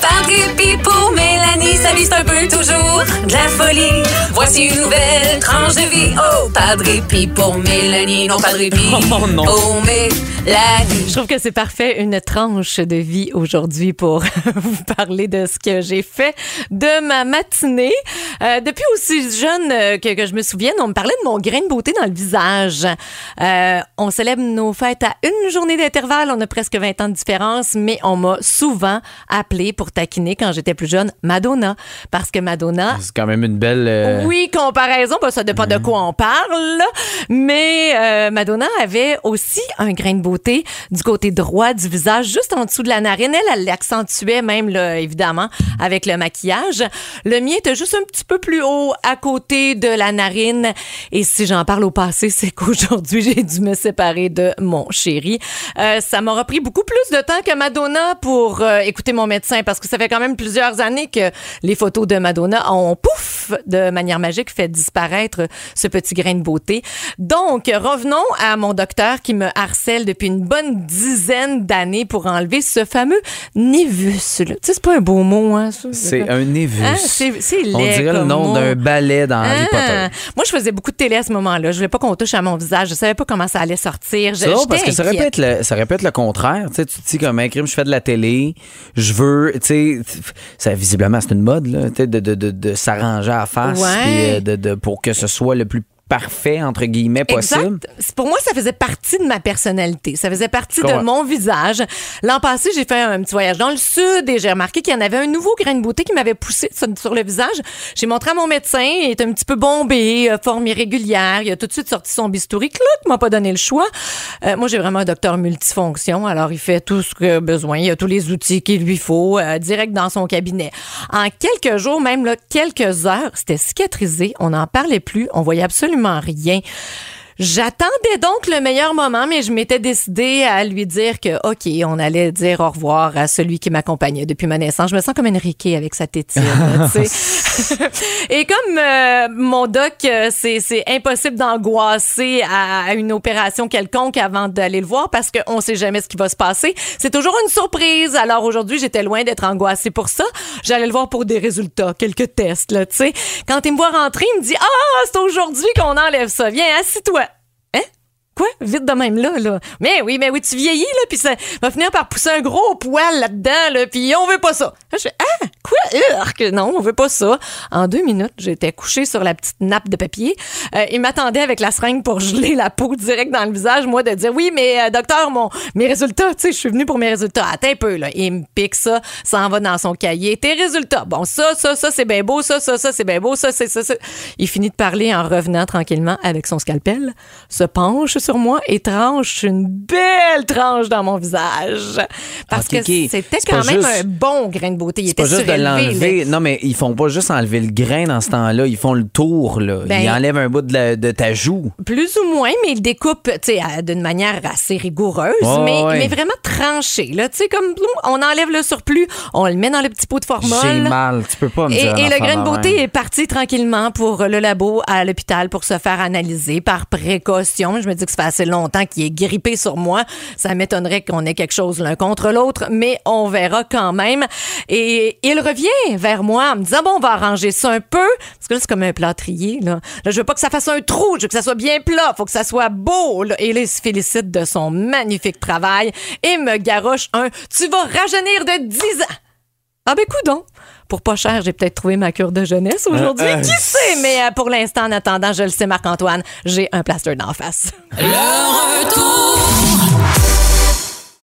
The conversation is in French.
Par répit pour Mélanie, sa vie c'est un peu toujours de la folie. Voici une nouvelle tranche de vie. Oh, pas de répit pour Mélanie, non pas de répit Oh, non. pour Mélanie. Je trouve que c'est parfait, une tranche de vie aujourd'hui pour vous parler de ce que j'ai fait de ma matinée. Euh, depuis aussi jeune euh, que, que je me souvienne, on me parlait de mon grain de beauté dans le visage. Euh, on célèbre nos fêtes à une journée d'intervalle, on a presque 20 ans de différence, mais on m'a souvent appelé pour taquiner quand j'étais plus jeune Madonna, parce que Madonna C'est quand même une belle. euh, oui, comparaison, ben, ça dépend de quoi on parle, mais euh, Madonna avait aussi un grain de beauté du côté droit du visage, juste en dessous de la narine. Elle, elle l'accentuait même, là, évidemment, avec le maquillage. Le mien était juste un petit peu plus haut à côté de la narine. Et si j'en parle au passé, c'est qu'aujourd'hui, j'ai dû me séparer de mon chéri. Euh, ça m'aura pris beaucoup plus de temps que Madonna pour écouter mon médecin parce que ça fait quand même plusieurs années que les photos de Madonna ont pouf de manière magique fait disparaître ce petit grain de beauté. Donc, revenons à mon docteur qui me harcèle depuis une bonne dizaine d'années pour enlever ce fameux névus. Tu sais, c'est pas un beau mot, hein? C'est un névus. Hein, c'est On dirait le nom d'un ballet dans Harry Ah. Potter. Moi, je faisais beaucoup de télé à ce moment-là. Je voulais pas qu'on touche à mon visage. Je savais pas comment ça allait sortir. Je- Ça, parce que ça aurait, pu inquiète. être le, ça être le contraire. Tu sais, tu te dis comme un crime, je fais de la télé, je veux, tu sais, ça visiblement c'est une mode là, de, de, de, de s'arranger à la face, Ouais. euh, de, de, pour que ce soit le plus parfait entre guillemets possible. Exact. Pour moi, ça faisait partie de ma personnalité. Ça faisait partie de mon visage. L'an passé, j'ai fait un petit voyage dans le sud et j'ai remarqué qu'il y en avait un nouveau grain de beauté qui m'avait poussé sur, sur le visage. J'ai montré à mon médecin, il est un petit peu bombé, euh, forme irrégulière. Il a tout de suite sorti son bistouri. Clout, m'a pas donné le choix. Euh, moi, j'ai vraiment un docteur multifonction. Alors, il fait tout ce qu'il a besoin. Il a tous les outils qu'il lui faut euh, direct dans son cabinet. En quelques jours, même là, quelques heures, c'était cicatrisé. On n'en parlait plus. On voyait absolument rien. J'attendais donc le meilleur moment, mais je m'étais décidée à lui dire que, OK, on allait dire au revoir à celui qui m'accompagnait depuis ma naissance. Je me sens comme Enrique avec sa tétine, tu sais. Et comme euh, mon doc, euh, c'est impossible d'angoisser à, à une opération quelconque avant d'aller le voir parce qu'on sait jamais ce qui va se passer. C'est toujours une surprise. Alors aujourd'hui, j'étais loin d'être angoissée pour ça. J'allais le voir pour des résultats, quelques tests, là, tu sais. Quand il me voit rentrer, il me dit, ah, c'est aujourd'hui qu'on enlève ça. Viens, assis-toi. Quoi? Vite de même là, là. Mais oui, mais oui, tu vieillis, là, puis ça va finir par pousser un gros poil là-dedans, là, puis on veut pas ça. Je fais, ah? Urk, non, on veut pas ça. En deux minutes, j'étais couchée sur la petite nappe de papier. Euh, il m'attendait avec la seringue pour geler la peau direct dans le visage, moi, de dire, oui, mais euh, docteur, mon, mes résultats, tu sais, je suis venue pour mes résultats. Attends un peu, là. Il me pique ça, ça en va dans son cahier. Tes résultats. Bon, ça, ça, ça, c'est bien beau, ça, ça, ça, c'est bien beau, ça, c'est ça, ça. Il finit de parler en revenant tranquillement avec son scalpel, se penche sur moi et tranche une belle tranche dans mon visage. Parce ok. que c'était quand même juste- un bon grain de beauté. Il C'est était pas juste de l'enlever. Non, mais ils font pas juste enlever le grain dans ce temps-là. Ils font le tour, là. Ben- ils enlèvent un bout de, la- de ta joue. Plus ou moins, mais il découpe tu sais, à- d'une manière assez rigoureuse, mais, ouais. mais vraiment tranché. Là, tu sais, comme on enlève le surplus, on le met dans le petit pot de formol. J'ai mal. Tu peux pas me Et, dire. et le grain de de beauté même. est parti tranquillement pour le labo à l'hôpital pour se faire analyser par précaution. Je me dis que ça fait assez longtemps qu'il est grippé sur moi. Ça m'étonnerait qu'on ait quelque chose l'un contre l'autre, mais on verra quand même. Et il revient vers moi en me disant, bon, on va arranger ça un peu. Parce que là, c'est comme un plâtrier. Là. là, je veux pas que ça fasse un trou, je veux que ça soit bien plat, faut que ça soit beau. là. Et là, il se félicite de son magnifique travail et me garoche un, tu vas rajeunir de 10 ans. Ah ben coudon. Pour pas cher, j'ai peut-être trouvé ma cure de jeunesse aujourd'hui. Euh, euh, Qui sait? Mais euh, pour l'instant, en attendant, je le sais, Marc-Antoine, j'ai un plaster d'en face. Le retour